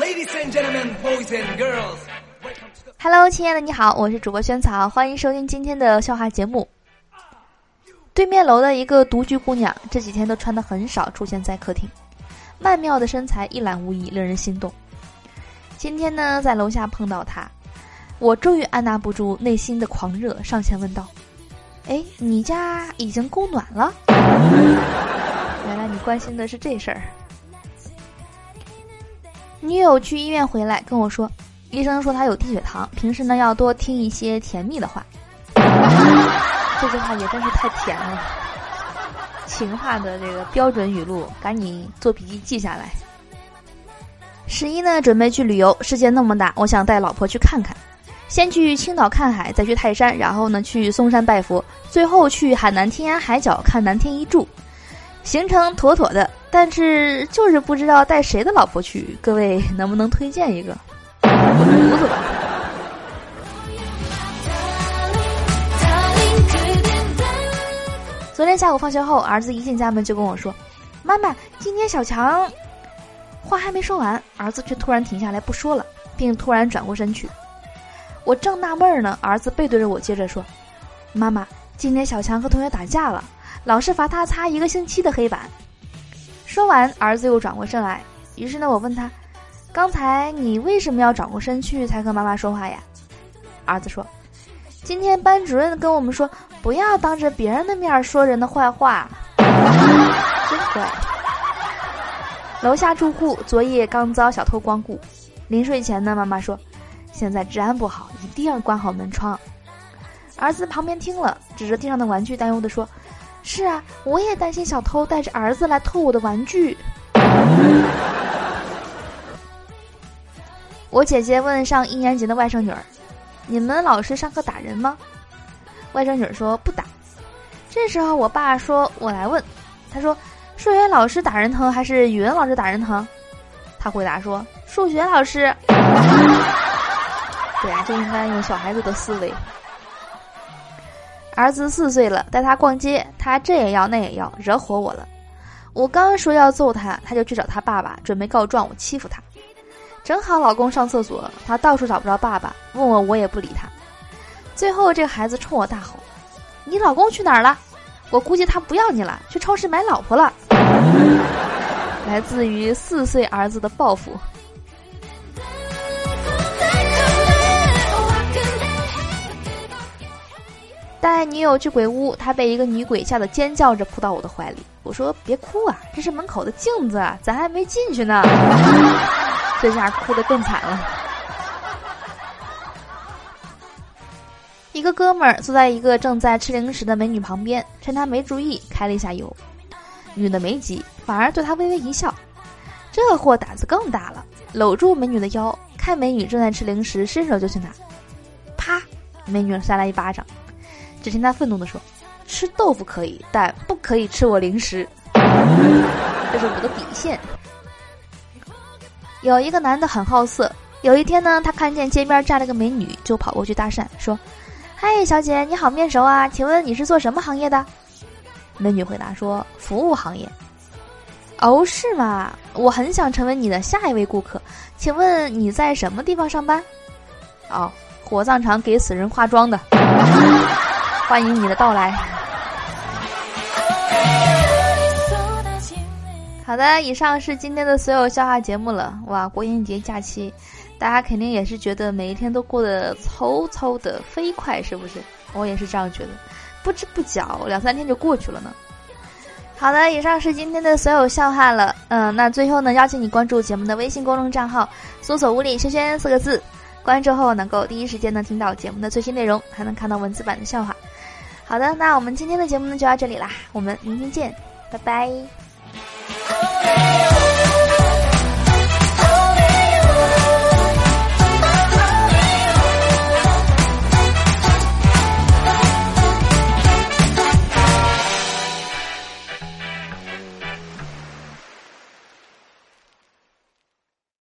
Ladies and gentlemen, boys and girls. Hello，亲爱的，你好，我是主播萱草，欢迎收听今天的笑话节目。对面楼的一个独居姑娘，这几天都穿的很少出现在客厅，曼妙的身材一览无遗，令人心动。今天呢，在楼下碰到她，我终于按捺不住内心的狂热，上前问道：“哎，你家已经供暖了？”原来你关心的是这事儿。女友去医院回来跟我说。医生说她有低血糖，平时呢要多听一些甜蜜的话。这句话也真是太甜了，情话的这个标准语录，赶紧做笔记记下来。十一呢准备去旅游，世界那么大，我想带老婆去看看。先去青岛看海，再去泰山，然后呢去嵩山拜佛，最后去海南天涯海角看南天一柱。行程妥妥的，但是就是不知道带谁的老婆去，各位能不能推荐一个？昨天下午放学后，儿子一进家门就跟我说：“妈妈，今天小强……”话还没说完，儿子却突然停下来不说了，并突然转过身去。我正纳闷呢，儿子背对着我接着说：“妈妈，今天小强和同学打架了，老师罚他擦一个星期的黑板。”说完，儿子又转过身来。于是呢，我问他。刚才你为什么要转过身去才和妈妈说话呀？儿子说：“今天班主任跟我们说，不要当着别人的面说人的坏话。”真乖。楼下住户昨夜刚遭小偷光顾，临睡前呢，妈妈说：“现在治安不好，一定要关好门窗。”儿子旁边听了，指着地上的玩具，担忧的说：“是啊，我也担心小偷带着儿子来偷我的玩具。”我姐姐问上一年级的外甥女儿：“你们老师上课打人吗？”外甥女说：“不打。”这时候我爸说：“我来问。”他说：“数学老师打人疼还是语文老师打人疼？”他回答说：“数学老师。”对啊，就应该用小孩子的思维。儿子四岁了，带他逛街，他这也要那也要，惹火我了。我刚说要揍他，他就去找他爸爸，准备告状我欺负他。正好老公上厕所，他到处找不着爸爸，问我我也不理他。最后这个孩子冲我大吼：“你老公去哪儿了？我估计他不要你了，去超市买老婆了。”来自于四岁儿子的报复。女友去鬼屋，他被一个女鬼吓得尖叫着扑到我的怀里。我说：“别哭啊，这是门口的镜子啊，咱还没进去呢。”这下哭得更惨了。一个哥们儿坐在一个正在吃零食的美女旁边，趁她没注意开了一下油。女的没急，反而对他微微一笑。这货胆子更大了，搂住美女的腰，看美女正在吃零食，伸手就去拿。啪！美女扇来一巴掌。只听他愤怒地说：“吃豆腐可以，但不可以吃我零食，这是我的底线。”有一个男的很好色，有一天呢，他看见街边站了个美女，就跑过去搭讪，说：“嗨，小姐，你好面熟啊，请问你是做什么行业的？”美女回答说：“服务行业。”哦，是吗？我很想成为你的下一位顾客，请问你在什么地方上班？哦，火葬场给死人化妆的，欢迎你的到来。好的，以上是今天的所有笑话节目了。哇，国庆节假期，大家肯定也是觉得每一天都过得嗖嗖的飞快，是不是？我也是这样觉得，不知不觉两三天就过去了呢。好的，以上是今天的所有笑话了。嗯，那最后呢，邀请你关注节目的微信公众账号，搜索“物理轩轩”四个字，关注后能够第一时间能听到节目的最新内容，还能看到文字版的笑话。好的，那我们今天的节目呢就到这里啦，我们明天见，拜拜。